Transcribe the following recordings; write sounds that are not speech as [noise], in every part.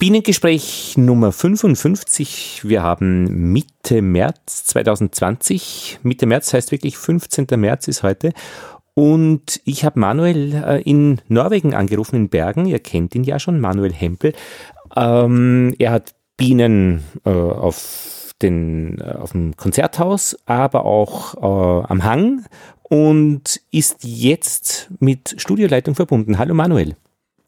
Bienengespräch Nummer 55. Wir haben Mitte März 2020. Mitte März heißt wirklich 15. März ist heute. Und ich habe Manuel äh, in Norwegen angerufen, in Bergen. Ihr kennt ihn ja schon, Manuel Hempel. Ähm, er hat Bienen äh, auf, den, äh, auf dem Konzerthaus, aber auch äh, am Hang und ist jetzt mit Studioleitung verbunden. Hallo Manuel.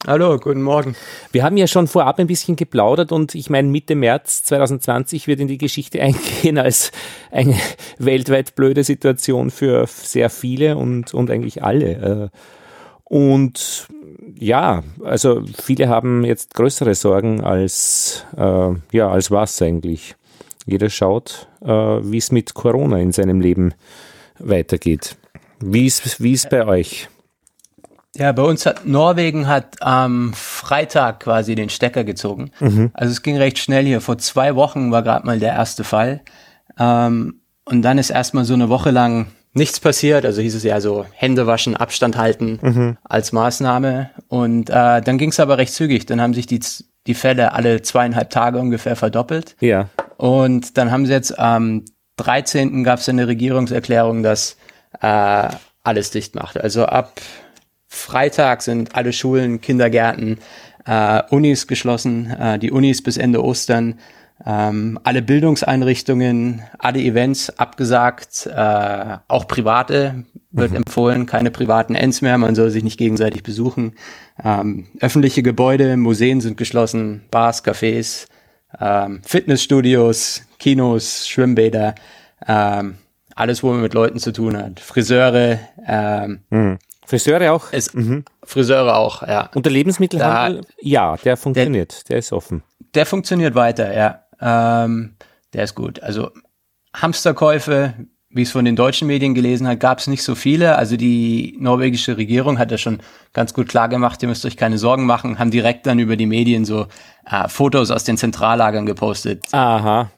Hallo, guten Morgen. Wir haben ja schon vorab ein bisschen geplaudert und ich meine, Mitte März 2020 wird in die Geschichte [laughs] eingehen als eine weltweit blöde Situation für sehr viele und, und eigentlich alle. Äh. Und ja, also viele haben jetzt größere Sorgen als, äh, ja, als was eigentlich. Jeder schaut, äh, wie es mit Corona in seinem Leben weitergeht. Wie ist, ist bei euch? Ja, bei uns hat Norwegen hat am Freitag quasi den Stecker gezogen. Mhm. Also es ging recht schnell hier. Vor zwei Wochen war gerade mal der erste Fall. Ähm, und dann ist erstmal so eine Woche lang nichts passiert. Also hieß es ja so Hände waschen, Abstand halten mhm. als Maßnahme. Und äh, dann ging es aber recht zügig. Dann haben sich die, die Fälle alle zweieinhalb Tage ungefähr verdoppelt. Ja. Und dann haben sie jetzt am 13. gab es eine Regierungserklärung, dass äh, alles dicht macht. Also ab Freitag sind alle Schulen, Kindergärten, äh, Unis geschlossen, äh, die Unis bis Ende Ostern, ähm, alle Bildungseinrichtungen, alle Events abgesagt, äh, auch private wird mhm. empfohlen, keine privaten Ends mehr, man soll sich nicht gegenseitig besuchen. Ähm, öffentliche Gebäude, Museen sind geschlossen, Bars, Cafés, ähm, Fitnessstudios, Kinos, Schwimmbäder, ähm, alles, wo man mit Leuten zu tun hat. Friseure, ähm, mhm. Friseure auch? Es, mhm. Friseure auch, ja. Und der Lebensmittelhandel? Da, ja, der funktioniert, der, der, ist offen. Der funktioniert weiter, ja. Ähm, der ist gut. Also Hamsterkäufe, wie es von den deutschen Medien gelesen hat, gab es nicht so viele. Also die norwegische Regierung hat das schon ganz gut klar gemacht, ihr müsst euch keine Sorgen machen, haben direkt dann über die Medien so äh, Fotos aus den Zentrallagern gepostet. Aha.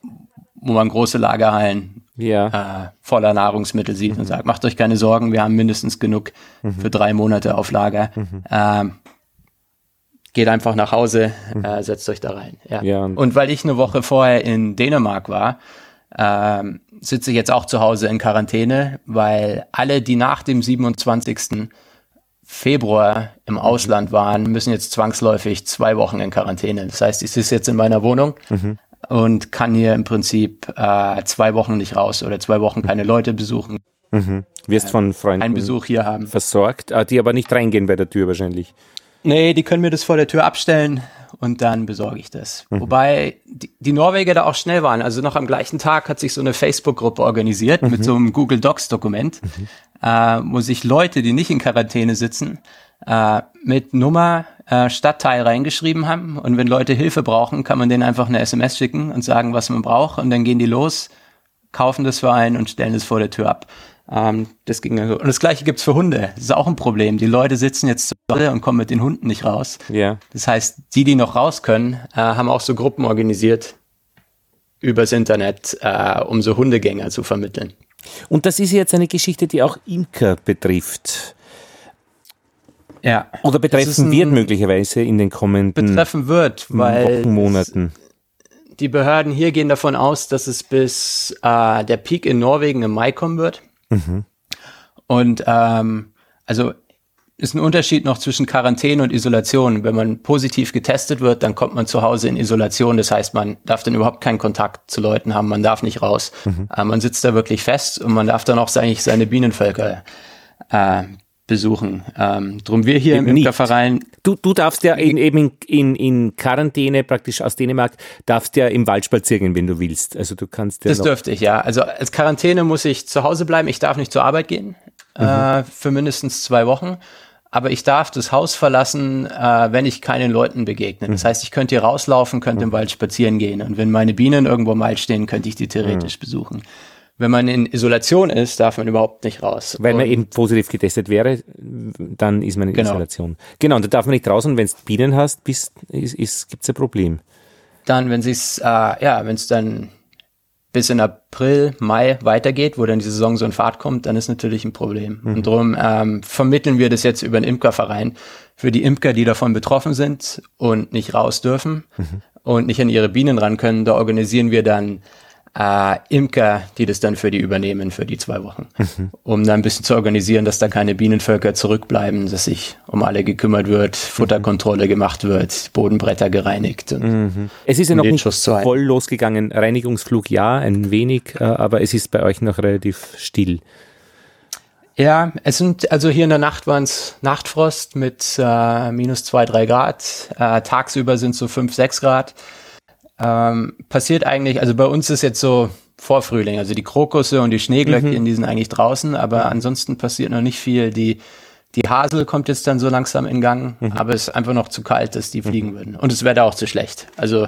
Wo man große Lagerhallen ja. äh, voller Nahrungsmittel sieht mhm. und sagt, macht euch keine Sorgen, wir haben mindestens genug mhm. für drei Monate auf Lager. Mhm. Ähm, geht einfach nach Hause, mhm. äh, setzt euch da rein. Ja. ja und, und, weil ich eine Woche vorher in Dänemark war, ähm, sitze ich jetzt auch zu Hause in Quarantäne, weil alle, die nach dem 27. Februar im mhm. Ausland waren, müssen jetzt zwangsläufig zwei Wochen in Quarantäne. Das heißt, ich sitze jetzt in meiner Wohnung, mhm und kann hier im Prinzip äh, zwei Wochen nicht raus oder zwei Wochen keine Leute besuchen. Mhm. Wirst von Freunden einen Besuch hier haben. versorgt, ah, die aber nicht reingehen bei der Tür wahrscheinlich. Nee, die können mir das vor der Tür abstellen und dann besorge ich das. Mhm. Wobei die, die, Norweger da auch schnell waren. Also noch am gleichen Tag hat sich so eine Facebook-Gruppe organisiert mhm. mit so einem Google Docs-Dokument, mhm. äh, wo sich Leute, die nicht in Quarantäne sitzen, äh, mit Nummer, äh, Stadtteil reingeschrieben haben. Und wenn Leute Hilfe brauchen, kann man denen einfach eine SMS schicken und sagen, was man braucht. Und dann gehen die los, kaufen das für einen und stellen es vor der Tür ab. Ähm, das ging also. Und das gleiche gibt's für Hunde. Das ist auch ein Problem. Die Leute sitzen jetzt zu Hause und kommen mit den Hunden nicht raus. Ja. Das heißt, die, die noch raus können, äh, haben auch so Gruppen organisiert übers Internet, äh, um so Hundegänger zu vermitteln. Und das ist jetzt eine Geschichte, die auch Imker betrifft. Ja. Oder betreffen wird möglicherweise in den kommenden betreffen wird, weil Wochen, Monaten. Die Behörden hier gehen davon aus, dass es bis äh, der Peak in Norwegen im Mai kommen wird. Mhm. Und ähm, also ist ein Unterschied noch zwischen Quarantäne und Isolation. Wenn man positiv getestet wird, dann kommt man zu Hause in Isolation. Das heißt, man darf dann überhaupt keinen Kontakt zu Leuten haben, man darf nicht raus. Mhm. Äh, man sitzt da wirklich fest und man darf dann auch eigentlich seine Bienenvölker äh, besuchen. Ähm, drum wir hier im Imkerverein. Du, du darfst ja in, eben in, in Quarantäne praktisch aus Dänemark, darfst ja im Wald spazieren, wenn du willst. Also du kannst ja Das dürfte ich, ja. Also als Quarantäne muss ich zu Hause bleiben. Ich darf nicht zur Arbeit gehen mhm. äh, für mindestens zwei Wochen. Aber ich darf das Haus verlassen, äh, wenn ich keinen Leuten begegne. Das mhm. heißt, ich könnte hier rauslaufen, könnte mhm. im Wald spazieren gehen. Und wenn meine Bienen irgendwo im Wald stehen, könnte ich die theoretisch mhm. besuchen wenn man in Isolation ist, darf man überhaupt nicht raus. Weil man eben positiv getestet wäre, dann ist man in genau. Isolation. Genau, und da darf man nicht raus und wenn du Bienen hast, ist, ist, ist, gibt es ein Problem. Dann, wenn es äh, ja, wenn es dann bis in April, Mai weitergeht, wo dann die Saison so in Fahrt kommt, dann ist natürlich ein Problem. Mhm. Und darum ähm, vermitteln wir das jetzt über einen Imkerverein für die Imker, die davon betroffen sind und nicht raus dürfen mhm. und nicht an ihre Bienen ran können. Da organisieren wir dann äh, Imker, die das dann für die übernehmen für die zwei Wochen, mhm. um dann ein bisschen zu organisieren, dass da keine Bienenvölker zurückbleiben, dass sich um alle gekümmert wird, Futterkontrolle gemacht wird, Bodenbretter gereinigt. Mhm. Es ist ja noch nicht voll losgegangen. Reinigungsflug ja, ein wenig, äh, aber es ist bei euch noch relativ still. Ja, es sind, also hier in der Nacht waren es Nachtfrost mit äh, minus zwei, drei Grad. Äh, tagsüber sind so fünf, sechs Grad. Ähm, passiert eigentlich, also bei uns ist jetzt so Vorfrühling, also die Krokusse und die Schneeglöckchen, mhm. die sind eigentlich draußen, aber ansonsten passiert noch nicht viel. Die, die Hasel kommt jetzt dann so langsam in Gang, mhm. aber es ist einfach noch zu kalt, dass die mhm. fliegen würden. Und das Wetter auch zu schlecht. Also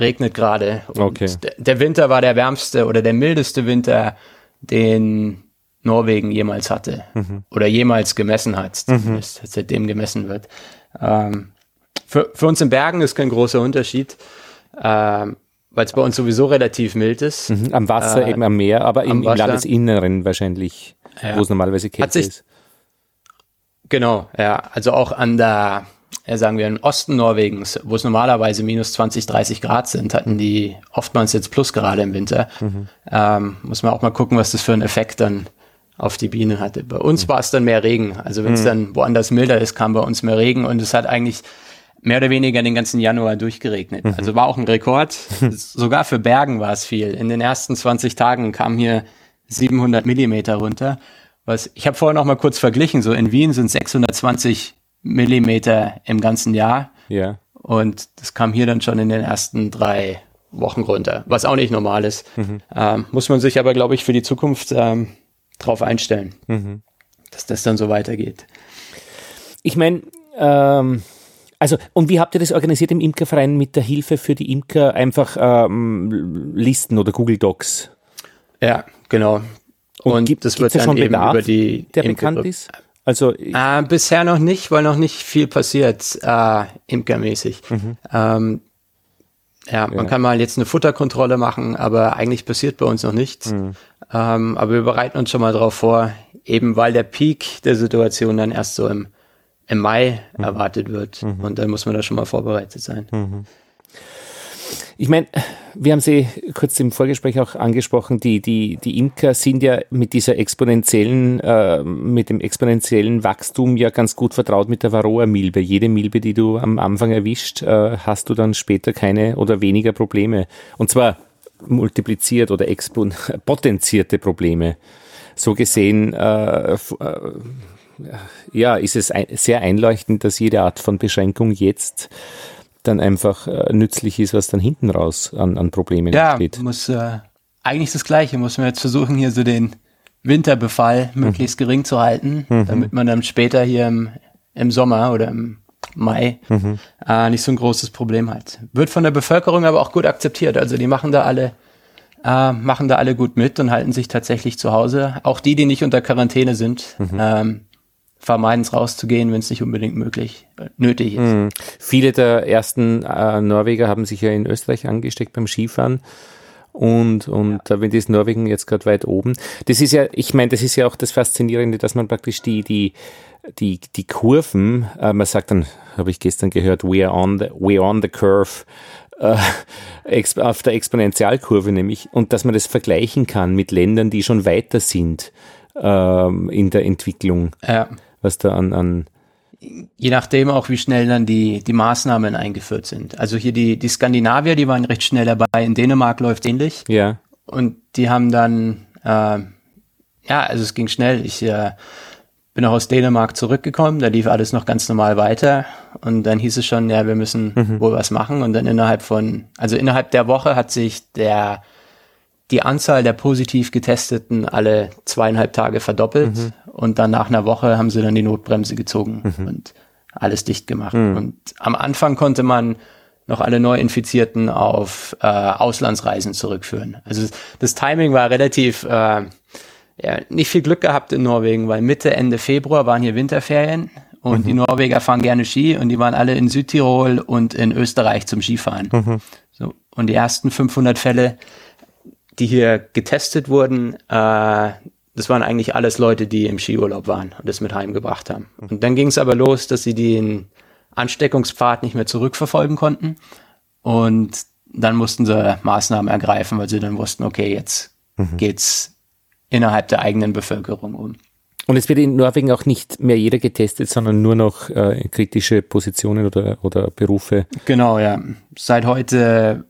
regnet gerade. Okay. Der Winter war der wärmste oder der mildeste Winter, den Norwegen jemals hatte. Mhm. Oder jemals gemessen hat, mhm. zumindest, seitdem gemessen wird. Ähm, für, für uns in Bergen ist kein großer Unterschied ähm, weil es bei uns sowieso relativ mild ist. Mhm, am Wasser, äh, eben am Meer, aber im, im Landesinneren wahrscheinlich, ja. wo es normalerweise kälter ist. Genau, ja. Also auch an der, sagen wir, im Osten Norwegens, wo es normalerweise minus 20, 30 Grad sind, hatten die oftmals jetzt Plusgrade im Winter. Mhm. Ähm, muss man auch mal gucken, was das für einen Effekt dann auf die Bienen hatte. Bei uns mhm. war es dann mehr Regen. Also wenn es mhm. dann woanders milder ist, kam bei uns mehr Regen und es hat eigentlich mehr oder weniger den ganzen Januar durchgeregnet. Mhm. Also war auch ein Rekord. [laughs] Sogar für Bergen war es viel. In den ersten 20 Tagen kam hier 700 Millimeter runter. Was ich habe vorher noch mal kurz verglichen. So in Wien sind 620 Millimeter im ganzen Jahr. Ja. Und das kam hier dann schon in den ersten drei Wochen runter, was auch nicht normal ist. Mhm. Ähm, muss man sich aber, glaube ich, für die Zukunft ähm, drauf einstellen, mhm. dass das dann so weitergeht. Ich meine, ähm, also, und wie habt ihr das organisiert im Imkerverein mit der Hilfe für die Imker? Einfach ähm, Listen oder Google Docs? Ja, genau. Und, und gibt, das wird dann schon eben Bedarf, über die der Imker bekannt ist? Also äh, bisher noch nicht, weil noch nicht viel passiert äh, imkermäßig. Mhm. Ähm, ja, man ja. kann mal jetzt eine Futterkontrolle machen, aber eigentlich passiert bei uns noch nichts. Mhm. Ähm, aber wir bereiten uns schon mal darauf vor, eben weil der Peak der Situation dann erst so im im Mai mhm. erwartet wird. Mhm. Und dann muss man da schon mal vorbereitet sein. Mhm. Ich meine, wir haben sie kurz im Vorgespräch auch angesprochen, die, die, die Imker sind ja mit dieser exponentiellen, äh, mit dem exponentiellen Wachstum ja ganz gut vertraut mit der Varroa-Milbe. Jede Milbe, die du am Anfang erwischt, äh, hast du dann später keine oder weniger Probleme. Und zwar multipliziert oder [laughs] potenzierte Probleme. So gesehen äh, äh ja, ist es ein, sehr einleuchtend, dass jede Art von Beschränkung jetzt dann einfach äh, nützlich ist, was dann hinten raus an, an Problemen ja, entsteht. Ja, muss äh, eigentlich das Gleiche, muss man jetzt versuchen, hier so den Winterbefall mhm. möglichst gering zu halten, mhm. damit man dann später hier im, im Sommer oder im Mai mhm. äh, nicht so ein großes Problem hat. Wird von der Bevölkerung aber auch gut akzeptiert. Also die machen da alle äh, machen da alle gut mit und halten sich tatsächlich zu Hause. Auch die, die nicht unter Quarantäne sind. Mhm. Ähm, vermeiden es rauszugehen, wenn es nicht unbedingt möglich äh, nötig ist. Mhm. Viele der ersten äh, Norweger haben sich ja in Österreich angesteckt beim Skifahren. Und, und ja. wenn das Norwegen jetzt gerade weit oben. Das ist ja, ich meine, das ist ja auch das Faszinierende, dass man praktisch die, die, die, die Kurven, äh, man sagt dann, habe ich gestern gehört, we are on the, we are on the curve, äh, auf der Exponentialkurve nämlich, und dass man das vergleichen kann mit Ländern, die schon weiter sind ähm, in der Entwicklung. Ja was da an, an Je nachdem auch, wie schnell dann die, die Maßnahmen eingeführt sind. Also hier die, die Skandinavier, die waren recht schnell dabei. In Dänemark läuft ähnlich. Ja. Und die haben dann, äh, ja, also es ging schnell. Ich äh, bin auch aus Dänemark zurückgekommen, da lief alles noch ganz normal weiter. Und dann hieß es schon, ja, wir müssen mhm. wohl was machen. Und dann innerhalb von, also innerhalb der Woche hat sich der die Anzahl der positiv Getesteten alle zweieinhalb Tage verdoppelt mhm. und dann nach einer Woche haben sie dann die Notbremse gezogen mhm. und alles dicht gemacht. Mhm. Und am Anfang konnte man noch alle Neuinfizierten auf äh, Auslandsreisen zurückführen. Also das Timing war relativ, äh, ja, nicht viel Glück gehabt in Norwegen, weil Mitte, Ende Februar waren hier Winterferien und mhm. die Norweger fahren gerne Ski und die waren alle in Südtirol und in Österreich zum Skifahren. Mhm. So, und die ersten 500 Fälle die hier getestet wurden, äh, das waren eigentlich alles Leute, die im Skiurlaub waren und das mit heimgebracht haben. Und dann ging es aber los, dass sie den Ansteckungspfad nicht mehr zurückverfolgen konnten. Und dann mussten sie Maßnahmen ergreifen, weil sie dann wussten, okay, jetzt mhm. geht's innerhalb der eigenen Bevölkerung um. Und es wird in Norwegen auch nicht mehr jeder getestet, sondern nur noch äh, kritische Positionen oder, oder Berufe. Genau, ja. Seit heute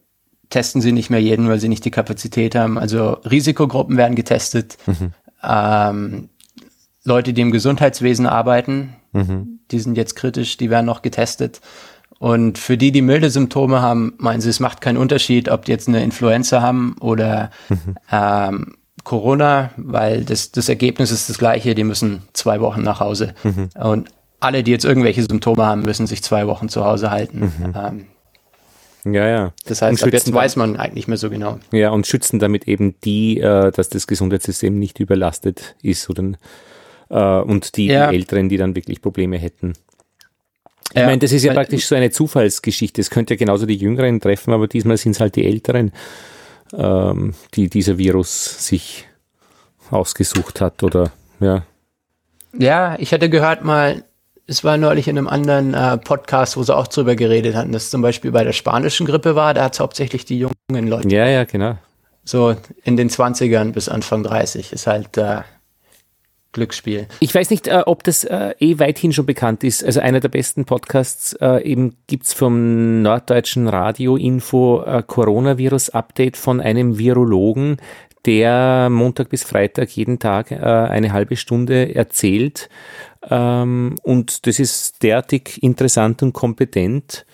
testen sie nicht mehr jeden, weil sie nicht die Kapazität haben. Also Risikogruppen werden getestet. Mhm. Ähm, Leute, die im Gesundheitswesen arbeiten, mhm. die sind jetzt kritisch, die werden noch getestet. Und für die, die milde Symptome haben, meinen sie, es macht keinen Unterschied, ob die jetzt eine Influenza haben oder mhm. ähm, Corona, weil das, das Ergebnis ist das gleiche, die müssen zwei Wochen nach Hause. Mhm. Und alle, die jetzt irgendwelche Symptome haben, müssen sich zwei Wochen zu Hause halten. Mhm. Ähm, ja, ja. Das heißt, ab jetzt weiß man eigentlich nicht mehr so genau. Ja, und schützen damit eben die, äh, dass das Gesundheitssystem nicht überlastet ist oder, äh, und die, ja. die Älteren, die dann wirklich Probleme hätten. Ich ja, meine, das ist ja praktisch so eine Zufallsgeschichte. Es könnte ja genauso die Jüngeren treffen, aber diesmal sind es halt die Älteren, ähm, die dieser Virus sich ausgesucht hat oder ja. Ja, ich hatte gehört mal, es war neulich in einem anderen äh, Podcast, wo sie auch drüber geredet hatten, dass zum Beispiel bei der spanischen Grippe war, da hat es hauptsächlich die jungen Leute. Ja, ja, genau. So in den 20ern bis Anfang 30 ist halt äh, Glücksspiel. Ich weiß nicht, äh, ob das äh, eh weithin schon bekannt ist. Also einer der besten Podcasts äh, eben gibt's vom norddeutschen Radio Info äh, Coronavirus-Update von einem Virologen, der Montag bis Freitag jeden Tag äh, eine halbe Stunde erzählt ähm, und das ist derartig interessant und kompetent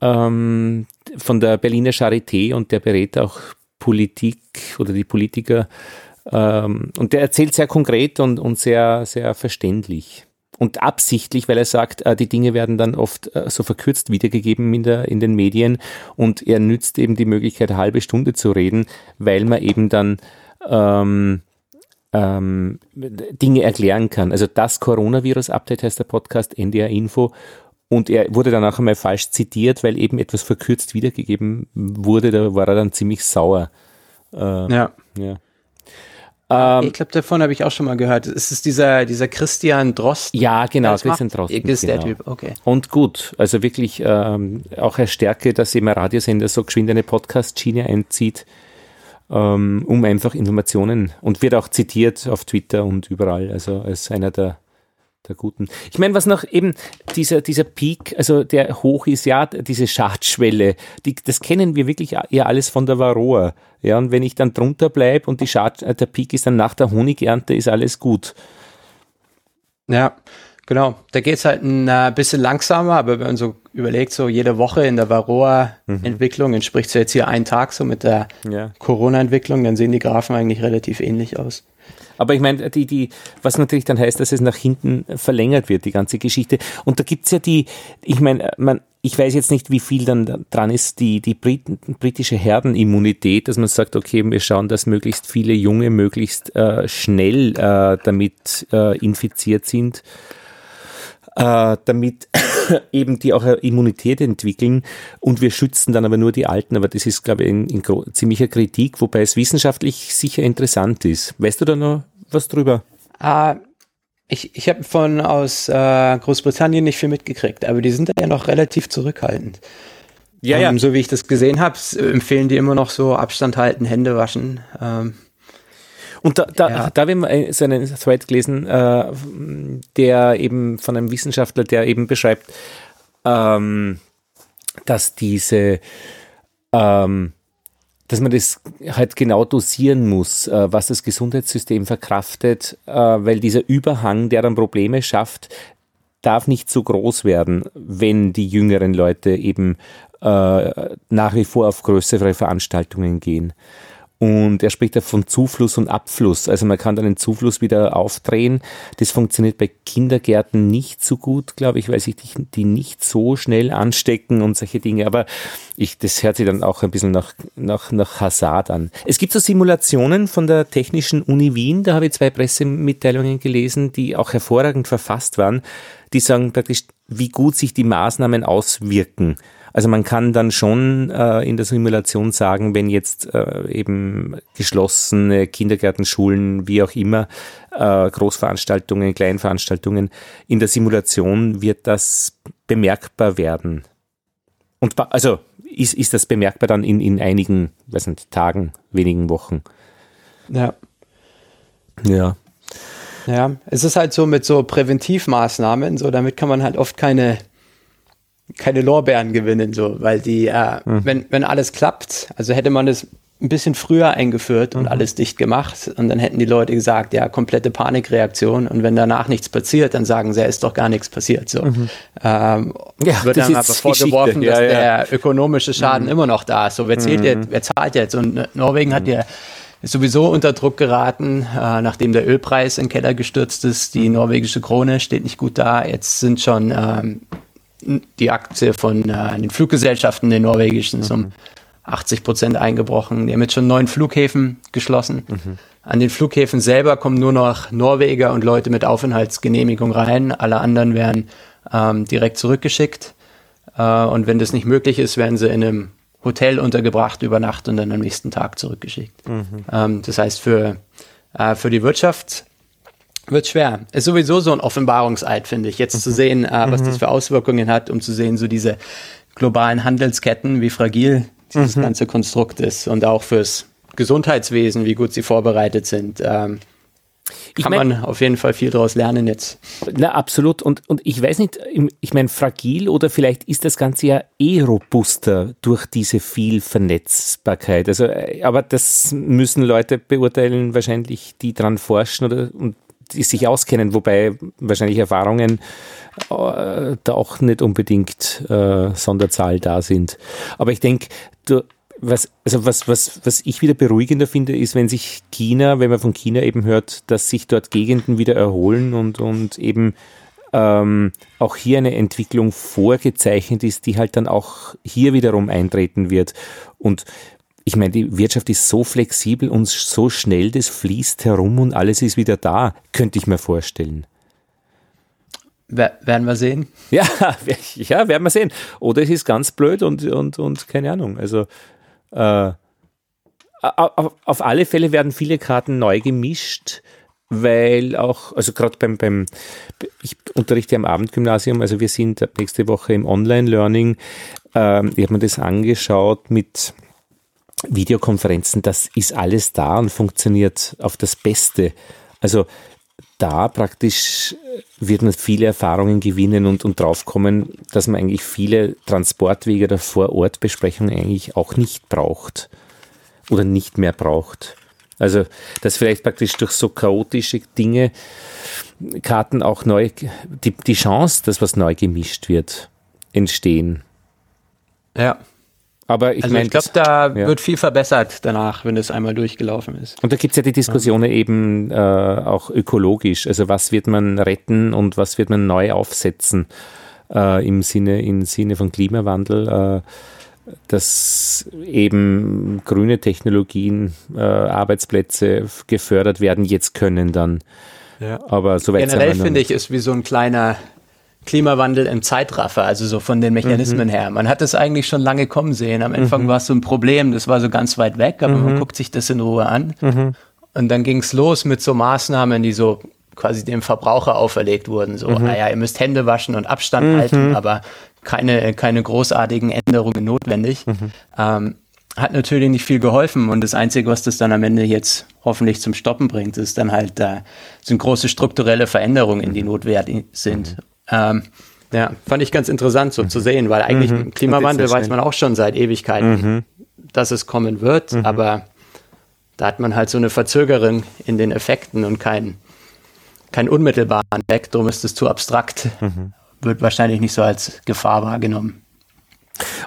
ähm, von der Berliner Charité und der berät auch Politik oder die Politiker. Ähm, und der erzählt sehr konkret und, und sehr, sehr verständlich. Und absichtlich, weil er sagt, äh, die Dinge werden dann oft äh, so verkürzt wiedergegeben in, der, in den Medien und er nützt eben die Möglichkeit, eine halbe Stunde zu reden, weil man eben dann ähm, ähm, Dinge erklären kann. Also das Coronavirus-Update heißt der Podcast NDR Info und er wurde dann auch einmal falsch zitiert, weil eben etwas verkürzt wiedergegeben wurde. Da war er dann ziemlich sauer. Äh, ja. ja. Ähm, ich glaube, davon habe ich auch schon mal gehört. Es ist dieser, dieser Christian Drosten. Ja, genau, Christian? Drosten. Ist genau. der Typ, okay. Und gut, also wirklich ähm, auch eine Stärke, dass eben ein Radiosender so geschwind eine Podcast-Schiene einzieht ähm, um einfach Informationen und wird auch zitiert auf Twitter und überall, also als einer der, der Guten. Ich meine, was noch eben dieser, dieser Peak, also der hoch ist, ja, diese Schadschwelle, die, das kennen wir wirklich ja alles von der Varroa. Ja, und wenn ich dann drunter bleibe und die Schad, der Peak ist dann nach der Honigernte, ist alles gut. Ja, Genau, da geht's halt ein äh, bisschen langsamer, aber wenn man so überlegt, so jede Woche in der Varroa-Entwicklung, mhm. entspricht so jetzt hier ein Tag so mit der ja. Corona-Entwicklung, dann sehen die Graphen eigentlich relativ ähnlich aus. Aber ich meine, die, die, was natürlich dann heißt, dass es nach hinten verlängert wird, die ganze Geschichte. Und da gibt's ja die, ich meine, man, ich weiß jetzt nicht, wie viel dann dran ist, die, die Brit britische Herdenimmunität, dass man sagt, okay, wir schauen, dass möglichst viele Junge möglichst äh, schnell äh, damit äh, infiziert sind äh, damit [coughs] eben die auch eine Immunität entwickeln und wir schützen dann aber nur die Alten. Aber das ist, glaube ich, in, in ziemlicher Kritik, wobei es wissenschaftlich sicher interessant ist. Weißt du da noch was drüber? Uh, ich ich habe von aus äh, Großbritannien nicht viel mitgekriegt, aber die sind ja noch relativ zurückhaltend. Ja, um, ja. Ähm, so wie ich das gesehen habe, empfehlen die immer noch so Abstand halten, Hände waschen. Ähm, und da, da, ja. da haben wir so einen Thread gelesen, äh, der eben von einem Wissenschaftler, der eben beschreibt, ähm, dass diese, ähm, dass man das halt genau dosieren muss, äh, was das Gesundheitssystem verkraftet, äh, weil dieser Überhang, der dann Probleme schafft, darf nicht so groß werden, wenn die jüngeren Leute eben äh, nach wie vor auf größere Veranstaltungen gehen. Und er spricht da von Zufluss und Abfluss. Also man kann dann den Zufluss wieder aufdrehen. Das funktioniert bei Kindergärten nicht so gut, glaube ich, weil sich die, die nicht so schnell anstecken und solche Dinge. Aber ich, das hört sich dann auch ein bisschen nach, nach, nach Hazard an. Es gibt so Simulationen von der Technischen Uni Wien. Da habe ich zwei Pressemitteilungen gelesen, die auch hervorragend verfasst waren. Die sagen praktisch, wie gut sich die Maßnahmen auswirken Also man kann dann schon äh, in der Simulation sagen, wenn jetzt äh, eben geschlossene Kindergärten, Schulen, wie auch immer, äh, Großveranstaltungen, Kleinveranstaltungen, in der Simulation wird das bemerkbar werden. Und also ist, ist das bemerkbar dann in, in einigen, weiß nicht, Tagen, wenigen Wochen. Ja. Ja. Ja, es ist halt so mit so Präventivmaßnahmen, so damit kann man halt oft keine keine Lorbeeren gewinnen, so, weil die, äh, mhm. wenn, wenn alles klappt, also hätte man es ein bisschen früher eingeführt und mhm. alles dicht gemacht und dann hätten die Leute gesagt, ja, komplette Panikreaktion und wenn danach nichts passiert, dann sagen sie, ja, ist doch gar nichts passiert. So. Mhm. Ähm, ja, wird dann aber vorgeworfen, dass ja, ja. der ökonomische Schaden mhm. immer noch da ist. So, wer, zählt jetzt, wer zahlt jetzt? Und Norwegen hat mhm. ja ist sowieso unter Druck geraten, äh, nachdem der Ölpreis in den Keller gestürzt ist. Die norwegische Krone steht nicht gut da. Jetzt sind schon ähm, die Aktie von äh, den Fluggesellschaften, den norwegischen, mhm. um 80 Prozent eingebrochen. Die haben jetzt schon neun Flughäfen geschlossen. Mhm. An den Flughäfen selber kommen nur noch Norweger und Leute mit Aufenthaltsgenehmigung rein. Alle anderen werden ähm, direkt zurückgeschickt. Äh, und wenn das nicht möglich ist, werden sie in einem Hotel untergebracht über Nacht und dann am nächsten Tag zurückgeschickt. Mhm. Ähm, das heißt, für, äh, für die Wirtschaft wird schwer. Ist sowieso so ein Offenbarungseid, finde ich, jetzt mhm. zu sehen, äh, was mhm. das für Auswirkungen hat, um zu sehen, so diese globalen Handelsketten, wie fragil dieses mhm. ganze Konstrukt ist und auch fürs Gesundheitswesen, wie gut sie vorbereitet sind. Ähm, ich kann mein, man auf jeden Fall viel daraus lernen jetzt. Na, absolut. Und, und ich weiß nicht, ich meine, fragil oder vielleicht ist das Ganze ja eh robuster durch diese viel Vernetzbarkeit. Also, äh, aber das müssen Leute beurteilen, wahrscheinlich, die dran forschen oder und sich auskennen, wobei wahrscheinlich Erfahrungen äh, da auch nicht unbedingt äh, Sonderzahl da sind. Aber ich denke, was, also was, was, was ich wieder beruhigender finde, ist, wenn sich China, wenn man von China eben hört, dass sich dort Gegenden wieder erholen und, und eben ähm, auch hier eine Entwicklung vorgezeichnet ist, die halt dann auch hier wiederum eintreten wird. Und ich meine, die Wirtschaft ist so flexibel und so schnell, das fließt herum und alles ist wieder da, könnte ich mir vorstellen. werden wir sehen. [laughs] Ja, ja, werden wir sehen. Oder es ist ganz blöd und, und, und keine Ahnung. Also äh, auf, auf alle Fälle werden viele Karten neu gemischt, weil auch, also gerade beim, beim, ich unterrichte am Abendgymnasium, also wir sind nächste Woche im Online-Learning. Ähm, ich habe mir das angeschaut mit Videokonferenzen, das ist alles da und funktioniert auf das Beste. Also da praktisch wird man viele Erfahrungen gewinnen und, und draufkommen, dass man eigentlich viele Transportwege oder Vorortbesprechungen eigentlich auch nicht braucht oder nicht mehr braucht. Also, dass vielleicht praktisch durch so chaotische Dinge Karten auch neu, die, die Chance, dass was neu gemischt wird, entstehen. Ja. Aber ich also meine. Ich glaube, da ja. wird viel verbessert danach, wenn es einmal durchgelaufen ist. Und da gibt es ja die Diskussionen eben äh, auch ökologisch. Also was wird man retten und was wird man neu aufsetzen äh, im Sinne, im Sinne von Klimawandel. Äh, dass eben grüne Technologien, äh, Arbeitsplätze gefördert werden jetzt können dann. Ja. Aber soweit Generell finde ich, ist wie so ein kleiner Klimawandel im Zeitraffer, also so von den Mechanismen mhm. her. Man hat es eigentlich schon lange kommen sehen. Am Anfang mhm. war es so ein Problem, das war so ganz weit weg, aber mhm. man guckt sich das in Ruhe an. Mhm. Und dann ging es los mit so Maßnahmen, die so quasi dem Verbraucher auferlegt wurden. So, mhm. naja, ihr müsst Hände waschen und Abstand mhm. halten, aber keine, keine großartigen Änderungen notwendig. Ähm, hat natürlich nicht viel geholfen und das Einzige, was das dann am Ende jetzt hoffentlich zum Stoppen bringt, ist dann halt, äh, sind große strukturelle Veränderungen, die notwendig sind. Ähm, ja, fand ich ganz interessant so zu sehen, weil eigentlich mhm. Klimawandel weiß man auch schon seit Ewigkeiten, mhm. dass es kommen wird, mhm. aber da hat man halt so eine Verzögerung in den Effekten und keinen kein unmittelbaren Effekt, darum ist es zu abstrakt, mhm. wird wahrscheinlich nicht so als Gefahr wahrgenommen.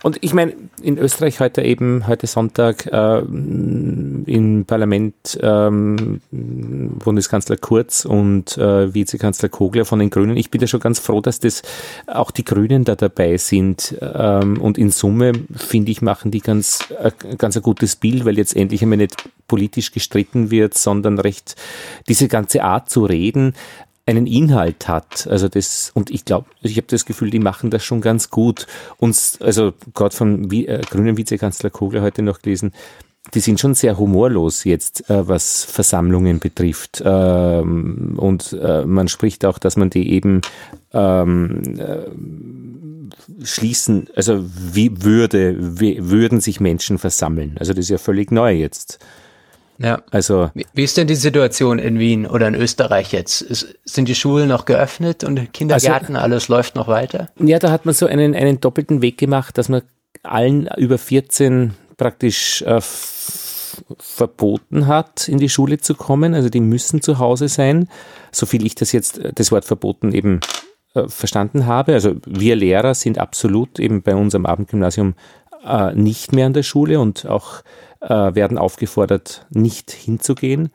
Und ich meine, in Österreich heute eben, heute Sonntag, äh, im Parlament ähm, Bundeskanzler Kurz und äh, Vizekanzler Kogler von den Grünen. Ich bin ja schon ganz froh, dass das auch die Grünen da dabei sind. Ähm, und in Summe, finde ich, machen die ganz, äh, ganz ein gutes Bild, weil jetzt endlich einmal nicht politisch gestritten wird, sondern recht diese ganze Art zu reden einen Inhalt hat. Also das, und ich glaube, ich habe das Gefühl, die machen das schon ganz gut. Uns, also gerade vom äh, grünen Vizekanzler Kogler heute noch gelesen, die sind schon sehr humorlos jetzt, äh, was Versammlungen betrifft. Ähm, und äh, man spricht auch, dass man die eben ähm, äh, schließen, also wie würde, wie würden sich Menschen versammeln? Also das ist ja völlig neu jetzt. Ja. Also. Wie, wie, ist denn die Situation in Wien oder in Österreich jetzt? Ist, sind die Schulen noch geöffnet und Kindergärten, also, alles läuft noch weiter? Ja, da hat man so einen, einen doppelten Weg gemacht, dass man allen über 14 praktisch äh, verboten hat, in die Schule zu kommen. Also die müssen zu Hause sein. So viel ich das jetzt, das Wort verboten eben äh, verstanden habe. Also wir Lehrer sind absolut eben bei uns am Abendgymnasium äh, nicht mehr an der Schule und auch äh, werden aufgefordert, nicht hinzugehen.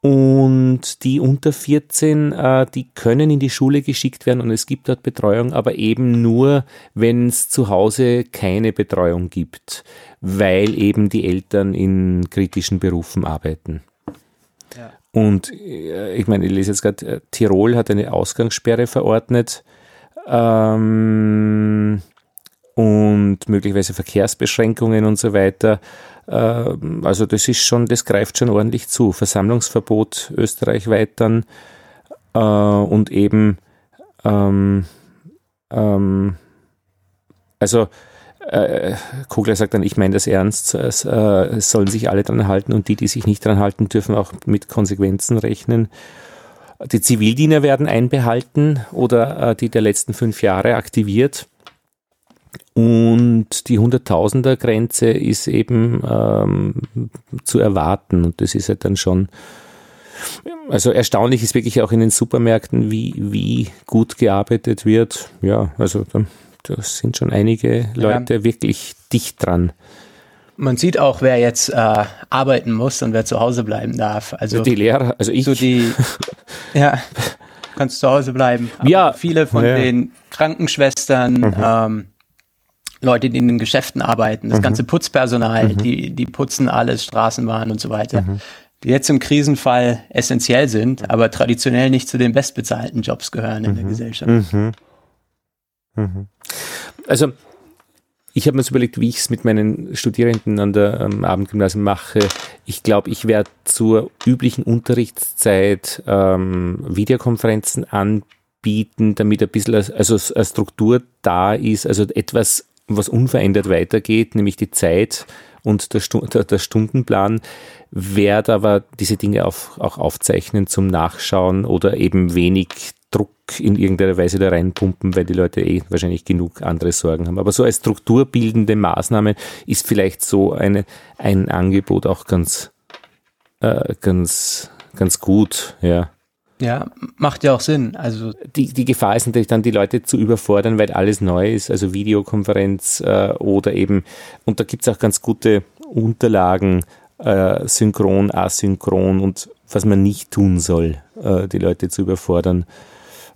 Und die unter 14, äh, die können in die Schule geschickt werden und es gibt dort Betreuung, aber eben nur, wenn es zu Hause keine Betreuung gibt, weil eben die Eltern in kritischen Berufen arbeiten. Ja. Und äh, ich meine, ich lese jetzt gerade, äh, Tirol hat eine Ausgangssperre verordnet. Ähm, und möglicherweise Verkehrsbeschränkungen und so weiter. Ähm, also das ist schon, das greift schon ordentlich zu. Versammlungsverbot österreichweit dann äh, und eben ähm, ähm, also äh, Kogler sagt dann, ich meine das ernst, es, äh, es sollen sich alle dran halten und die, die sich nicht dran halten, dürfen auch mit Konsequenzen rechnen. Die Zivildiener werden einbehalten oder äh, die der letzten fünf Jahre aktiviert. Und die Hunderttausender-Grenze ist eben ähm, zu erwarten. Und das ist halt dann schon, also erstaunlich ist wirklich auch in den Supermärkten, wie, wie gut gearbeitet wird. Ja, also da, da sind schon einige Leute ja. wirklich dicht dran. Man sieht auch, wer jetzt äh, arbeiten muss und wer zu Hause bleiben darf. Also die Lehrer, also ich. So die, [laughs] ja, kannst zu Hause bleiben. Aber ja. Viele von ja. den Krankenschwestern, mhm. ähm, Leute, die in den Geschäften arbeiten, das mhm. ganze Putzpersonal, mhm. die, die putzen alles, Straßenbahn und so weiter, mhm. die jetzt im Krisenfall essentiell sind, aber traditionell nicht zu den bestbezahlten Jobs gehören in der mhm. Gesellschaft. Mhm. Mhm. Also ich habe mir so überlegt, wie ich es mit meinen Studierenden an der ähm, Abendgymnasium mache. Ich glaube, ich werde zur üblichen Unterrichtszeit ähm, Videokonferenzen anbieten, damit ein bisschen also eine Struktur da ist, also etwas was unverändert weitergeht, nämlich die Zeit und der, Stu der, Stundenplan, werde aber diese Dinge auf, auch aufzeichnen zum Nachschauen oder eben wenig Druck in irgendeiner Weise da reinpumpen, weil die Leute eh wahrscheinlich genug andere Sorgen haben. Aber so als strukturbildende Maßnahme ist vielleicht so eine, ein Angebot auch ganz, äh, ganz, ganz gut, ja. Ja, macht ja auch Sinn. Also die, die Gefahr ist natürlich dann, die Leute zu überfordern, weil alles neu ist, also Videokonferenz äh, oder eben, und da gibt's auch ganz gute Unterlagen, äh, synchron, asynchron und was man nicht tun soll, äh, die Leute zu überfordern.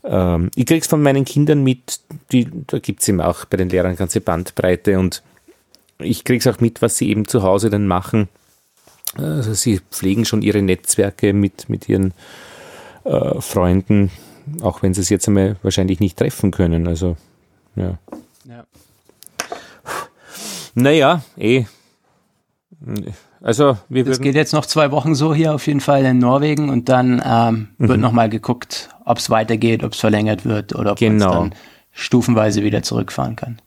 Ähm, ich krieg's von meinen Kindern mit, die, da gibt's eben auch bei den Lehrern ganze Bandbreite und ich krieg's auch mit, was sie eben zu Hause dann machen. Also sie pflegen schon ihre Netzwerke mit, mit ihren äh, Freunden, auch wenn sie es jetzt einmal wahrscheinlich nicht treffen können. Also, ja. ja. Naja, eh. Also, wir Es geht jetzt noch zwei Wochen so hier auf jeden Fall in Norwegen und dann ähm, mhm. wird nochmal geguckt, ob es weitergeht, ob es verlängert wird oder ob genau. man dann stufenweise wieder zurückfahren kann.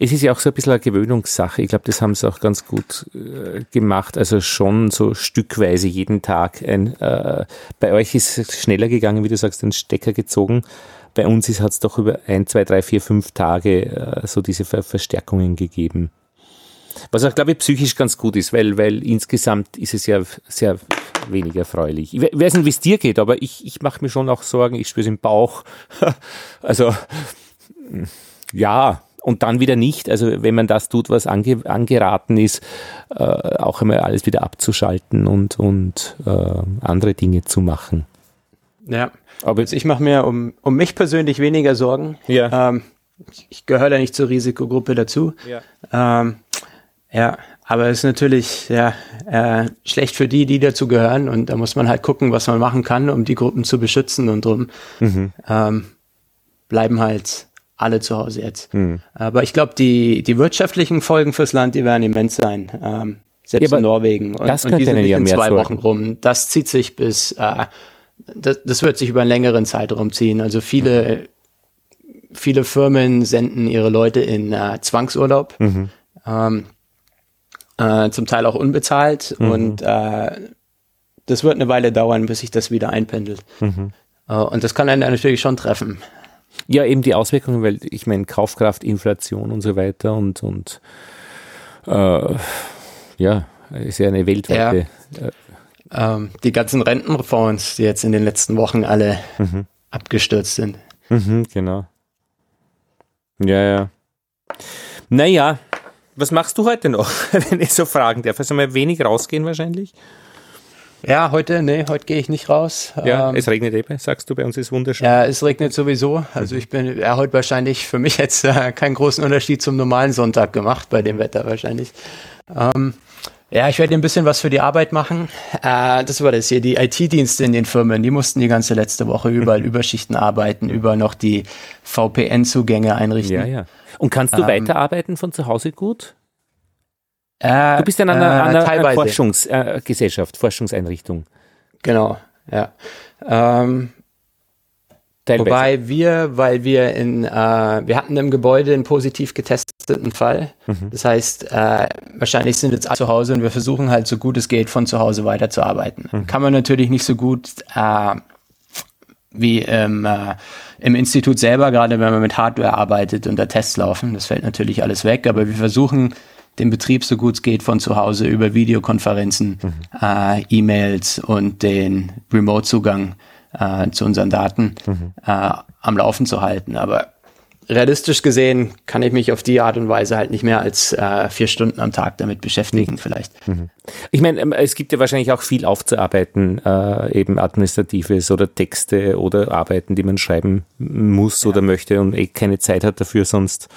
Es ist ja auch so ein bisschen eine Gewöhnungssache. Ich glaube, das haben sie auch ganz gut äh, gemacht. Also schon so stückweise jeden Tag. Ein, äh, bei euch ist es schneller gegangen, wie du sagst, den Stecker gezogen. Bei uns hat es doch über ein, zwei, drei, vier, fünf Tage äh, so diese Ver Verstärkungen gegeben. Was auch, glaube ich, psychisch ganz gut ist, weil, weil insgesamt ist es ja sehr wenig erfreulich. Ich weiß nicht, wie es dir geht, aber ich, ich mache mir schon auch Sorgen, ich spüre es im Bauch. [laughs] also, ja, und dann wieder nicht. Also wenn man das tut, was ange, angeraten ist, äh, auch einmal alles wieder abzuschalten und, und äh, andere Dinge zu machen. Ja, aber also ich mache mir um, um mich persönlich weniger Sorgen. Ja. Ähm, ich gehöre da nicht zur Risikogruppe dazu. Ja. Ähm, ja, Aber es ist natürlich ja, äh, schlecht für die, die dazu gehören. Und da muss man halt gucken, was man machen kann, um die Gruppen zu beschützen. Und drum mhm. ähm, bleiben halt alle zu Hause jetzt. Mhm. Aber ich glaube, die, die wirtschaftlichen Folgen fürs Land, die werden immens sein. Ähm, selbst ja, in Norwegen. Und, das und die sind nicht in zwei Wochen rum. Das zieht sich bis, äh, das, das wird sich über einen längeren Zeitraum ziehen. Also viele, viele Firmen senden ihre Leute in äh, Zwangsurlaub. Mhm. Ähm, äh, zum Teil auch unbezahlt mhm. und äh, das wird eine Weile dauern, bis sich das wieder einpendelt. Mhm. Äh, und das kann einen natürlich schon treffen. Ja, eben die Auswirkungen, weil ich meine, Kaufkraft, Inflation und so weiter und, und äh, ja, ist ja eine weltweite. Ja. Äh, ähm, die ganzen Rentenfonds, die jetzt in den letzten Wochen alle mhm. abgestürzt sind. Mhm, genau. Ja, ja. Naja, was machst du heute noch, [laughs] wenn ich so fragen darf? Also mal wenig rausgehen wahrscheinlich? Ja, heute, nee, heute gehe ich nicht raus. Ja, ähm, es regnet eben, sagst du, bei uns ist wunderschön. Ja, es regnet sowieso. Also ich bin, ja, heute wahrscheinlich für mich jetzt äh, keinen großen Unterschied zum normalen Sonntag gemacht bei dem Wetter wahrscheinlich. Ähm, ja, ich werde ein bisschen was für die Arbeit machen. Äh, das war das hier, die IT-Dienste in den Firmen, die mussten die ganze letzte Woche überall [laughs] Überschichten arbeiten, über noch die VPN-Zugänge einrichten. Ja, ja. Und kannst du ähm, weiterarbeiten von zu Hause gut? Äh, du bist ja an einer, äh, an einer Forschungsgesellschaft, äh, Forschungseinrichtung. Genau, ja. Ähm, Wobei wir, weil wir in, äh, wir hatten im Gebäude einen positiv getesteten Fall. Mhm. Das heißt, äh, wahrscheinlich sind jetzt alle zu Hause und wir versuchen halt so gut es geht von zu Hause weiterzuarbeiten. Mhm. Kann man natürlich nicht so gut äh, wie im, äh, im Institut selber, gerade wenn man mit Hardware arbeitet und da Tests laufen. Das fällt natürlich alles weg, aber wir versuchen den Betrieb so gut es geht von zu Hause über Videokonferenzen, mhm. äh, E-Mails und den Remote-Zugang äh, zu unseren Daten mhm. äh, am Laufen zu halten. Aber realistisch gesehen kann ich mich auf die Art und Weise halt nicht mehr als äh, vier Stunden am Tag damit beschäftigen, vielleicht. Mhm. Ich meine, ähm, es gibt ja wahrscheinlich auch viel aufzuarbeiten, äh, eben administratives oder Texte oder Arbeiten, die man schreiben muss ja. oder möchte und eh keine Zeit hat dafür sonst.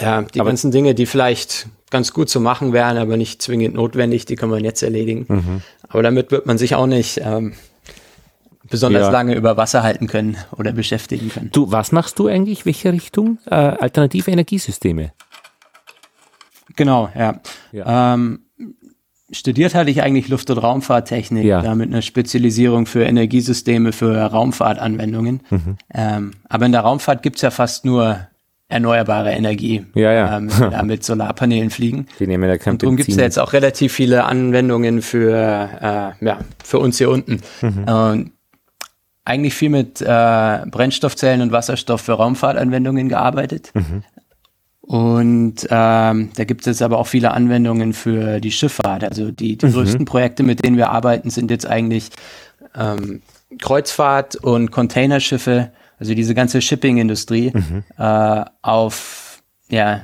Ja, die aber ganzen Dinge, die vielleicht ganz gut zu machen wären, aber nicht zwingend notwendig, die kann man jetzt erledigen. Mhm. Aber damit wird man sich auch nicht ähm, besonders ja. lange über Wasser halten können oder beschäftigen können. Du, was machst du eigentlich? Welche Richtung? Äh, alternative Energiesysteme. Genau, ja. ja. Ähm, studiert hatte ich eigentlich Luft- und Raumfahrttechnik, ja. da mit einer Spezialisierung für Energiesysteme für Raumfahrtanwendungen. Mhm. Ähm, aber in der Raumfahrt gibt's ja fast nur erneuerbare Energie, ja, ja. Ähm, [laughs] da mit Solarpanelen fliegen. Die nehmen ja kein Und darum gibt es ja jetzt auch relativ viele Anwendungen für, äh, ja, für uns hier unten. Mhm. Und eigentlich viel mit äh, Brennstoffzellen und Wasserstoff für Raumfahrtanwendungen gearbeitet. Mhm. Und ähm, da gibt es aber auch viele Anwendungen für die Schifffahrt. Also die, die mhm. größten Projekte, mit denen wir arbeiten, sind jetzt eigentlich ähm, Kreuzfahrt und Containerschiffe, also diese ganze Shipping-Industrie mhm. äh, auf ja,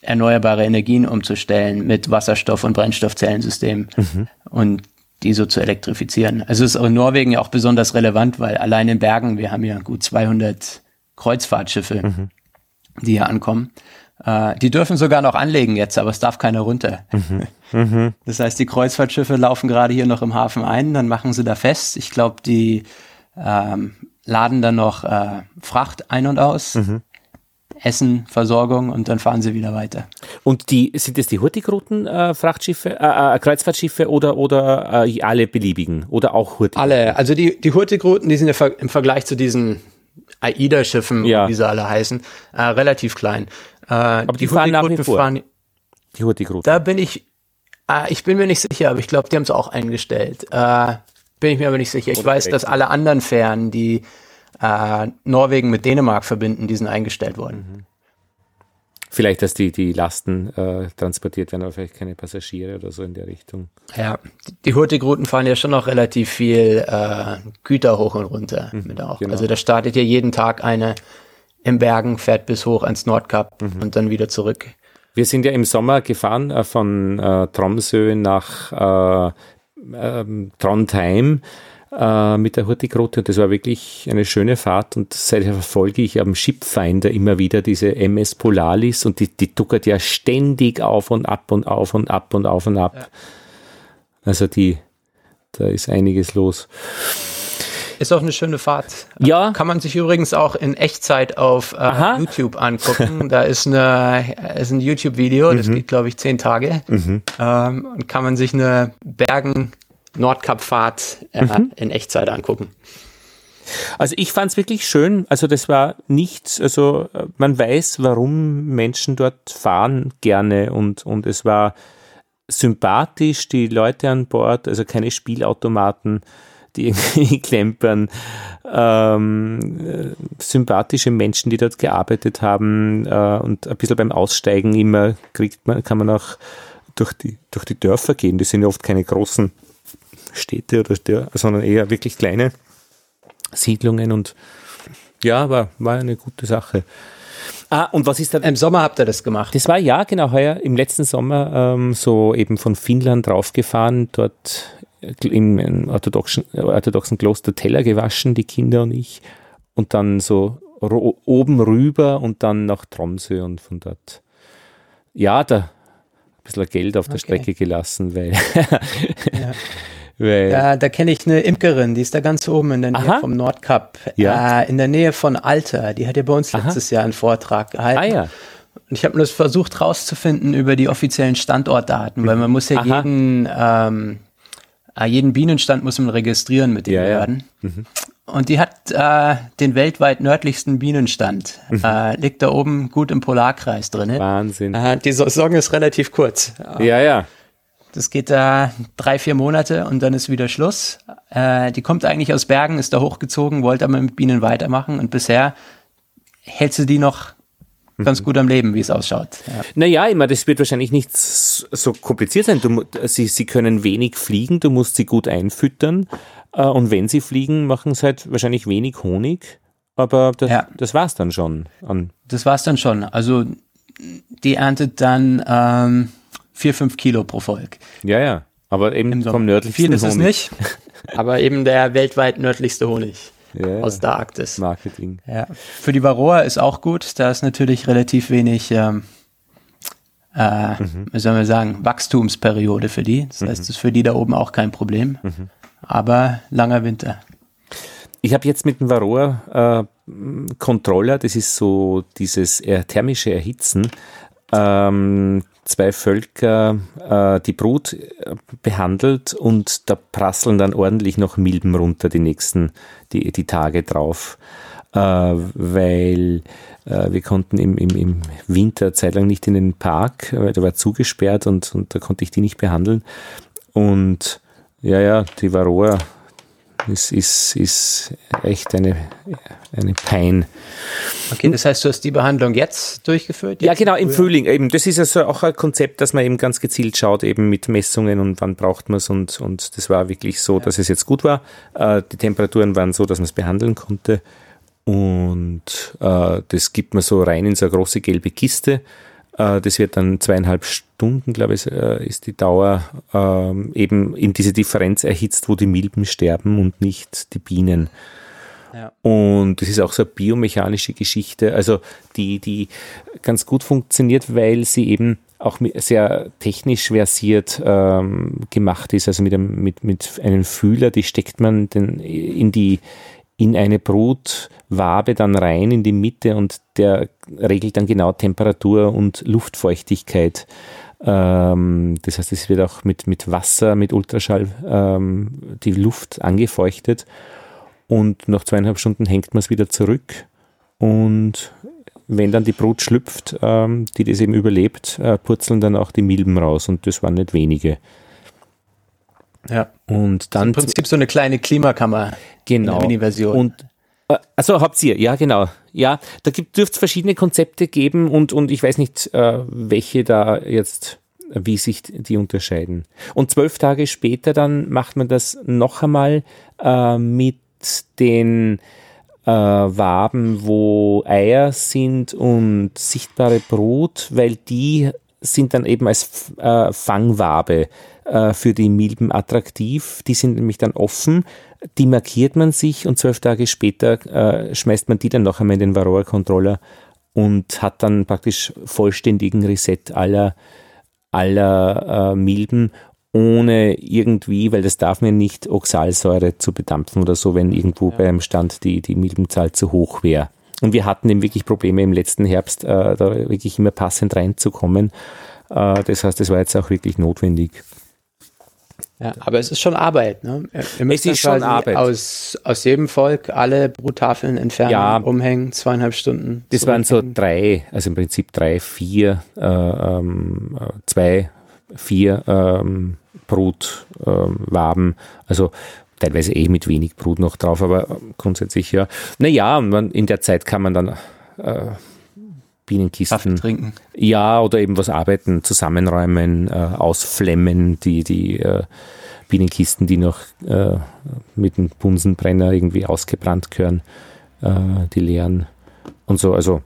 erneuerbare Energien umzustellen mit Wasserstoff- und Brennstoffzellensystemen. Mhm. Und die so zu elektrifizieren. Also ist auch in Norwegen ja auch besonders relevant, weil allein in Bergen, wir haben ja gut 200 Kreuzfahrtschiffe, mhm. die hier ankommen. Äh, die dürfen sogar noch anlegen jetzt, aber es darf keiner runter. Mhm. [laughs] Mhm. Das heißt, die Kreuzfahrtschiffe laufen gerade hier noch im Hafen ein, dann machen sie da fest. Ich glaube, die ähm, laden dann noch äh, Fracht ein und aus. Mhm. Essen, Versorgung und dann fahren sie wieder weiter. Und die sind es die Hurtigruten äh, Frachtschiffe, äh, äh, Kreuzfahrtschiffe oder oder äh, alle beliebigen oder auch Hurtigruten? Alle, also die die Hurtigruten, die sind ja im Vergleich zu diesen AIDA-Schiffen, ja. wie sie alle heißen, äh, relativ klein. Äh, aber die, die fahren nach wie vor. Fahren, die Hurtigruten. Da bin ich, äh, ich bin mir nicht sicher, aber ich glaube, die haben es auch eingestellt. Äh, bin ich mir aber nicht sicher. Ich weiß, dass alle anderen Fähren, die äh, Norwegen mit Dänemark verbinden, die sind eingestellt worden. Mhm. Vielleicht, dass die, die Lasten äh, transportiert werden, aber vielleicht keine Passagiere oder so in der Richtung. Ja, die Hurtigruten fahren ja schon noch relativ viel äh, Güter hoch und runter mhm, mit auch. Genau. Also da startet ja jeden Tag eine im Bergen, fährt bis hoch ans Nordkap mhm. und dann wieder zurück. Wir sind ja im Sommer gefahren äh, von äh, Tromsø nach äh, ähm, Trondheim äh, mit der Hurtigrute und das war wirklich eine schöne Fahrt und seither verfolge ich am Shipfinder immer wieder diese MS Polaris und die, die duckert ja ständig auf und ab und auf und ab und auf und ab. Ja. Also die, da ist einiges los. Ist auch eine schöne Fahrt. Ja. Kann man sich übrigens auch in Echtzeit auf äh, YouTube angucken. da ist, eine, ist ein YouTube-Video, das mhm. geht, glaube ich, zehn Tage. Mhm. Ähm, und kann man sich eine Bergen Nordkap-Fahrt äh, mhm. in Echtzeit angucken. Also ich fand es wirklich schön. Also das war nichts, also man weiß, warum Menschen dort fahren gerne und, und es war sympathisch, die Leute an Bord, also keine Spielautomaten, die irgendwie [laughs] klempern, ähm, sympathische Menschen, die dort gearbeitet haben äh, und ein bisschen beim Aussteigen immer kriegt man, kann man auch durch die, durch die Dörfer gehen. Das sind ja oft keine großen Städte oder sondern eher wirklich kleine Siedlungen und ja, war, war eine gute Sache. Ah, und was ist da? Im Sommer habt ihr das gemacht? Das war ja, genau, heuer im letzten Sommer ähm, so eben von Finnland raufgefahren, dort im, orthodoxen, orthodoxen Kloster Teller gewaschen, die Kinder und ich. Und dann so oben rüber und dann nach Tromsø und von dort. Ja, da ein bisschen Geld auf der okay. Strecke gelassen, weil ja. [laughs] Weil ja, da kenne ich eine Imkerin, die ist da ganz oben in der Nähe Aha. vom Nordkap, ja. Äh, in der Nähe von Alter. Die hat ja bei uns letztes Aha. Jahr einen Vortrag gehalten. Ah, ja. Und ich habe nur versucht rauszufinden über die offiziellen Standortdaten, weil man muss ja Aha. jeden, ähm, äh, jeden Bienenstand muss man registrieren mit den ja, Behörden. Ja. Mhm. Und die hat äh, den weltweit nördlichsten Bienenstand. Mhm. Äh, liegt da oben gut im Polarkreis drin. Wahnsinn. Äh, die Saison ist relativ kurz. Ja, ja. Das geht da drei, vier Monate und dann ist wieder Schluss. Äh, die kommt eigentlich aus Bergen, ist da hochgezogen, wollte aber mit Bienen weitermachen und bisher hält sie die noch ganz gut am Leben, wie es ausschaut. Ja. Naja, immer, das wird wahrscheinlich nicht so kompliziert sein. Du, sie, sie können wenig fliegen, du musst sie gut einfüttern. Äh, und wenn sie fliegen, machen sie halt wahrscheinlich wenig Honig. Aber das, ja. das war's dann schon. An das war's dann schon. Also die erntet dann ähm, vier, fünf Kilo pro Volk. Ja, ja. Aber eben vom nördlichsten Viel ist es nicht, [laughs] [laughs] aber eben der weltweit nördlichste Honig ja, aus der Arktis. Marketing. Ja. Für die Varroa ist auch gut. Da ist natürlich relativ wenig, ähm, äh, mhm. wie soll man sagen, Wachstumsperiode für die. Das mhm. heißt, es ist für die da oben auch kein Problem. Mhm. Aber langer Winter. Ich habe jetzt mit dem Varroa äh, Controller, das ist so dieses thermische Erhitzen, ähm, zwei Völker äh, die Brut äh, behandelt und da prasseln dann ordentlich noch Milben runter die nächsten, die, die Tage drauf. Äh, weil äh, wir konnten im, im, im Winter zeitlang nicht in den Park, weil der war zugesperrt und, und da konnte ich die nicht behandeln. Und ja, ja, die Varroa ist, ist, ist echt eine, eine Pein. Okay, das heißt, du hast die Behandlung jetzt durchgeführt? Jetzt ja, genau, im Frühling eben. Das ist also auch ein Konzept, dass man eben ganz gezielt schaut, eben mit Messungen und wann braucht man es und, und das war wirklich so, ja. dass es jetzt gut war. Äh, die Temperaturen waren so, dass man es behandeln konnte und äh, das gibt man so rein in so eine große gelbe Kiste das wird dann zweieinhalb Stunden, glaube ich, äh, ist die Dauer, ähm, eben in diese Differenz erhitzt, wo die Milben sterben und nicht die Bienen. Ja. Und das ist auch so eine biomechanische Geschichte, also die, die ganz gut funktioniert, weil sie eben auch sehr technisch versiert ähm, gemacht ist, also mit einem, mit, mit einem Fühler, die steckt man den in die in eine Brutwabe dann rein in die Mitte und der regelt dann genau Temperatur und Luftfeuchtigkeit. Ähm, das heißt, es wird auch mit, mit Wasser, mit Ultraschall ähm, die Luft angefeuchtet und nach zweieinhalb Stunden hängt man es wieder zurück und wenn dann die Brut schlüpft, ähm, die das eben überlebt, äh, purzeln dann auch die Milben raus und das waren nicht wenige. Ja. Und dann. Im Prinzip so eine kleine Klimakammer. Genau. Mini-Version. Und äh, also habt ihr, ja genau. Ja, da dürfte es verschiedene Konzepte geben und, und ich weiß nicht, äh, welche da jetzt, wie sich die unterscheiden. Und zwölf Tage später dann macht man das noch einmal äh, mit den äh, Waben, wo Eier sind und sichtbare Brut, weil die sind dann eben als äh, Fangwabe äh, für die Milben attraktiv. Die sind nämlich dann offen, die markiert man sich und zwölf Tage später äh, schmeißt man die dann noch einmal in den Varroa-Controller und hat dann praktisch vollständigen Reset aller, aller äh, Milben ohne irgendwie, weil das darf man nicht, Oxalsäure zu bedampfen oder so, wenn irgendwo ja. beim Stand die, die Milbenzahl zu hoch wäre. Und wir hatten eben wirklich Probleme im letzten Herbst, äh, da wirklich immer passend reinzukommen. Äh, das heißt, es war jetzt auch wirklich notwendig. Ja, aber es ist schon Arbeit, ne? es ist schon Arbeit. Aus, aus jedem Volk alle Bruttafeln entfernen, ja, umhängen, zweieinhalb Stunden. Das waren so drei, also im Prinzip drei, vier, äh, ähm, äh, zwei, vier ähm, Brutwaben. Ähm, also teilweise eh mit wenig Brut noch drauf, aber grundsätzlich ja. Naja, man, in der Zeit kann man dann äh, Bienenkisten Kaffee trinken. Ja, oder eben was arbeiten, zusammenräumen, äh, ausflemmen, die, die äh, Bienenkisten, die noch äh, mit dem Bunsenbrenner irgendwie ausgebrannt gehören, äh, die leeren und so. Also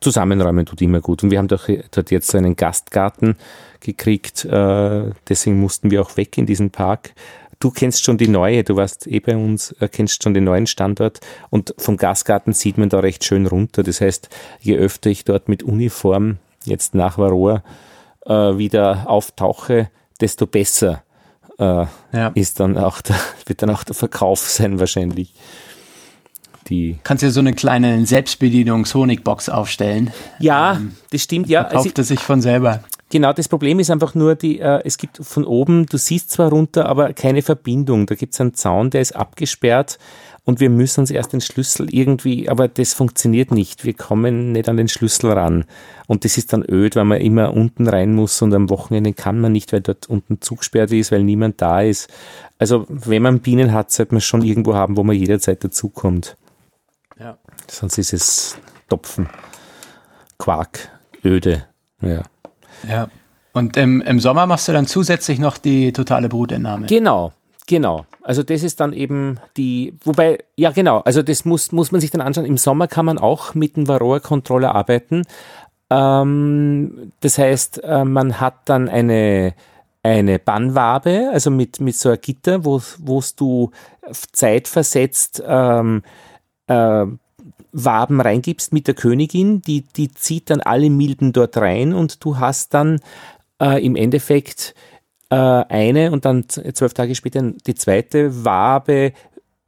zusammenräumen tut immer gut. Und wir haben doch dort jetzt so einen Gastgarten gekriegt, äh, deswegen mussten wir auch weg in diesen Park. Du kennst schon die neue, du warst eh bei uns, äh, kennst schon den neuen Standort und vom Gasgarten sieht man da recht schön runter. Das heißt, je öfter ich dort mit Uniform jetzt nach Varroa äh, wieder auftauche, desto besser äh, ja. ist dann auch der, [laughs] wird dann auch der Verkauf sein wahrscheinlich. Die Kannst du so eine kleine Selbstbedienungs-Honigbox aufstellen? Ja, ähm, das stimmt, ja. Verkauft es sich von selber. Genau, das Problem ist einfach nur, die, äh, es gibt von oben, du siehst zwar runter, aber keine Verbindung. Da gibt es einen Zaun, der ist abgesperrt und wir müssen uns erst den Schlüssel irgendwie, aber das funktioniert nicht. Wir kommen nicht an den Schlüssel ran. Und das ist dann öd, weil man immer unten rein muss und am Wochenende kann man nicht, weil dort unten zugesperrt ist, weil niemand da ist. Also wenn man Bienen hat, sollte man schon irgendwo haben, wo man jederzeit dazukommt. Ja. Sonst ist es Topfen, Quark, öde. Ja. Ja. Und im, im Sommer machst du dann zusätzlich noch die totale Brutentnahme. Genau, Genau, also das ist dann eben die, wobei, ja genau, also das muss, muss man sich dann anschauen. Im Sommer kann man auch mit dem Varroa-Controller arbeiten. Ähm, das heißt, äh, man hat dann eine, eine Bannwabe, also mit, mit so einem Gitter, wo du zeitversetzt ähm, äh, Waben reingibst mit der Königin, die, die zieht dann alle Milben dort rein und du hast dann äh, im Endeffekt äh, eine und dann zwölf Tage später die zweite Wabe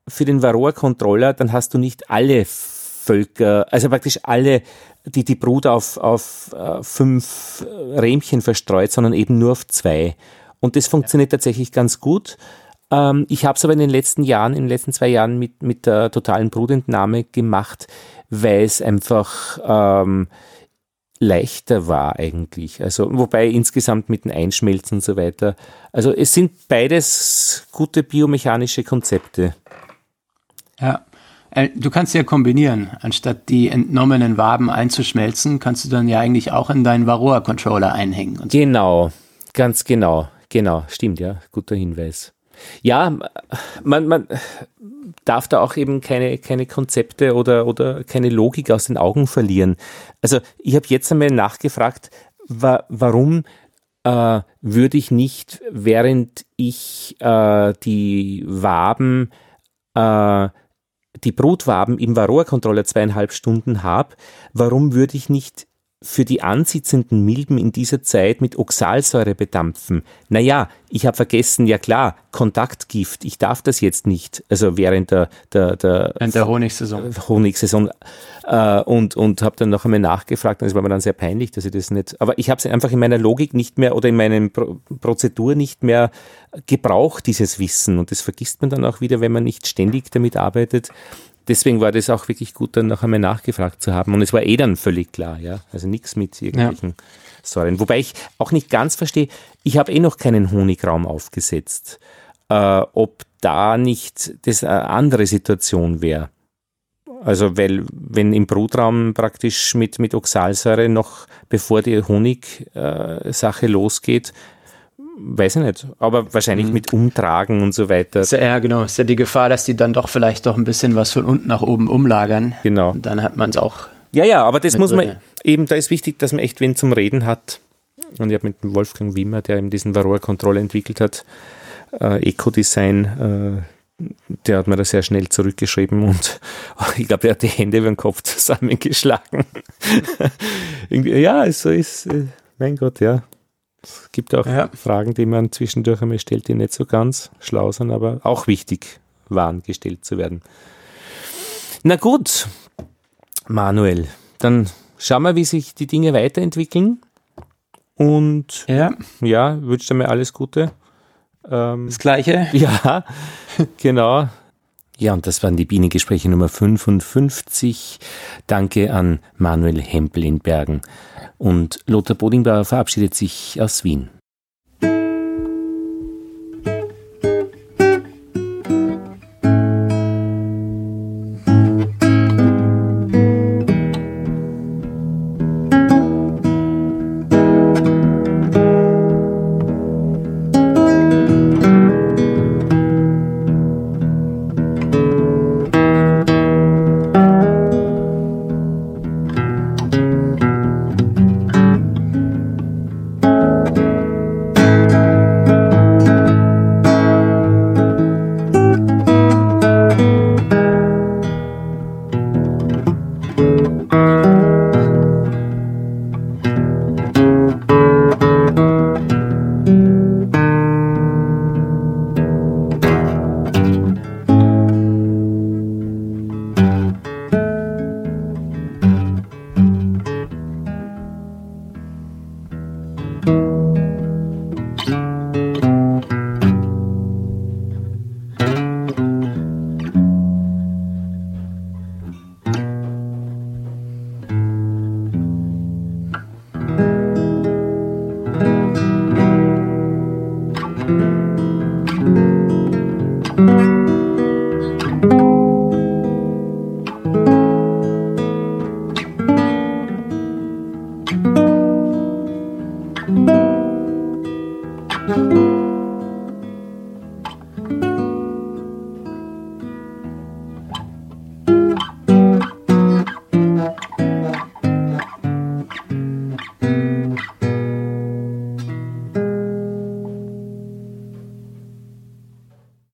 für den Varroa-Controller, dann hast du nicht alle Völker, also praktisch alle, die die Brut auf, auf äh, fünf Rähmchen verstreut, sondern eben nur auf zwei. Und das funktioniert ja. tatsächlich ganz gut. Ähm, ich habe es aber in den letzten Jahren, in den letzten zwei Jahren mit, mit der totalen Brutentnahme gemacht, weil es einfach ähm, leichter war eigentlich. Also, wobei insgesamt mit dem Einschmelzen und so weiter. Also es sind beides gute biomechanische Konzepte. Ja. Äh, du kannst ja kombinieren. Anstatt die entnommenen Waben einzuschmelzen, kannst du dann ja eigentlich auch in deinen Varroa-Controller einhängen. So. Genau, ganz genau. Genau, stimmt, ja. Guter Hinweis. Ja, man, man darf da auch eben keine, keine Konzepte oder, oder keine Logik aus den Augen verlieren. Also ich habe jetzt einmal nachgefragt, wa warum äh, würde ich nicht, während ich äh, die Waben, äh, die Brutwaben im Varroa-Controller zweieinhalb Stunden habe, warum würde ich nicht für die ansitzenden Milben in dieser Zeit mit Oxalsäure bedampfen. Naja, ich habe vergessen, ja klar, Kontaktgift, ich darf das jetzt nicht, also während der, der, der, während der Honigsaison. Honigsaison äh, und, und habe dann noch einmal nachgefragt und es war mir dann sehr peinlich, dass ich das nicht, aber ich habe es einfach in meiner Logik nicht mehr oder in meiner Pro Prozedur nicht mehr gebraucht, dieses Wissen und das vergisst man dann auch wieder, wenn man nicht ständig damit arbeitet deswegen war das auch wirklich gut, dann noch einmal nachgefragt zu haben. Und es war eh dann völlig klar, ja. Also nichts mit irgendwelchen ja. Säuren. Wobei ich auch nicht ganz verstehe, ich habe eh noch keinen Honigraum aufgesetzt. Äh, ob da nicht das eine andere Situation wäre. Also, weil, wenn im Brutraum praktisch mit, mit Oxalsäure noch, bevor die Honigsache äh, losgeht, weiß ich nicht, aber wahrscheinlich mhm. mit Umtragen und so weiter. Ja, genau. Ist ja die Gefahr, dass die dann doch vielleicht doch ein bisschen was von unten nach oben umlagern. Genau. Und dann hat man es auch. Ja, ja, aber das muss man drin. eben, da ist wichtig, dass man echt wen zum Reden hat Und ich habe mit dem Wolfgang Wimmer, der eben diesen Varroa-Kontrolle entwickelt hat, äh, Eco-Design, äh, der hat mir da sehr schnell zurückgeschrieben und [laughs] ich glaube, er hat die Hände über den Kopf [laughs] zusammengeschlagen. [laughs] ja, so ist, äh, mein Gott, ja. Es gibt auch ja. Fragen, die man zwischendurch einmal stellt, die nicht so ganz schlau sind, aber auch wichtig waren, gestellt zu werden. Na gut, Manuel, dann schauen wir, wie sich die Dinge weiterentwickeln. Und ja, ja wünsche dir mir alles Gute. Ähm, das Gleiche. [laughs] Ja, genau. Ja, und das waren die Bienengespräche Nummer 55. Danke an Manuel Hempel in Bergen. Und Lothar Bodingbauer verabschiedet sich aus Wien.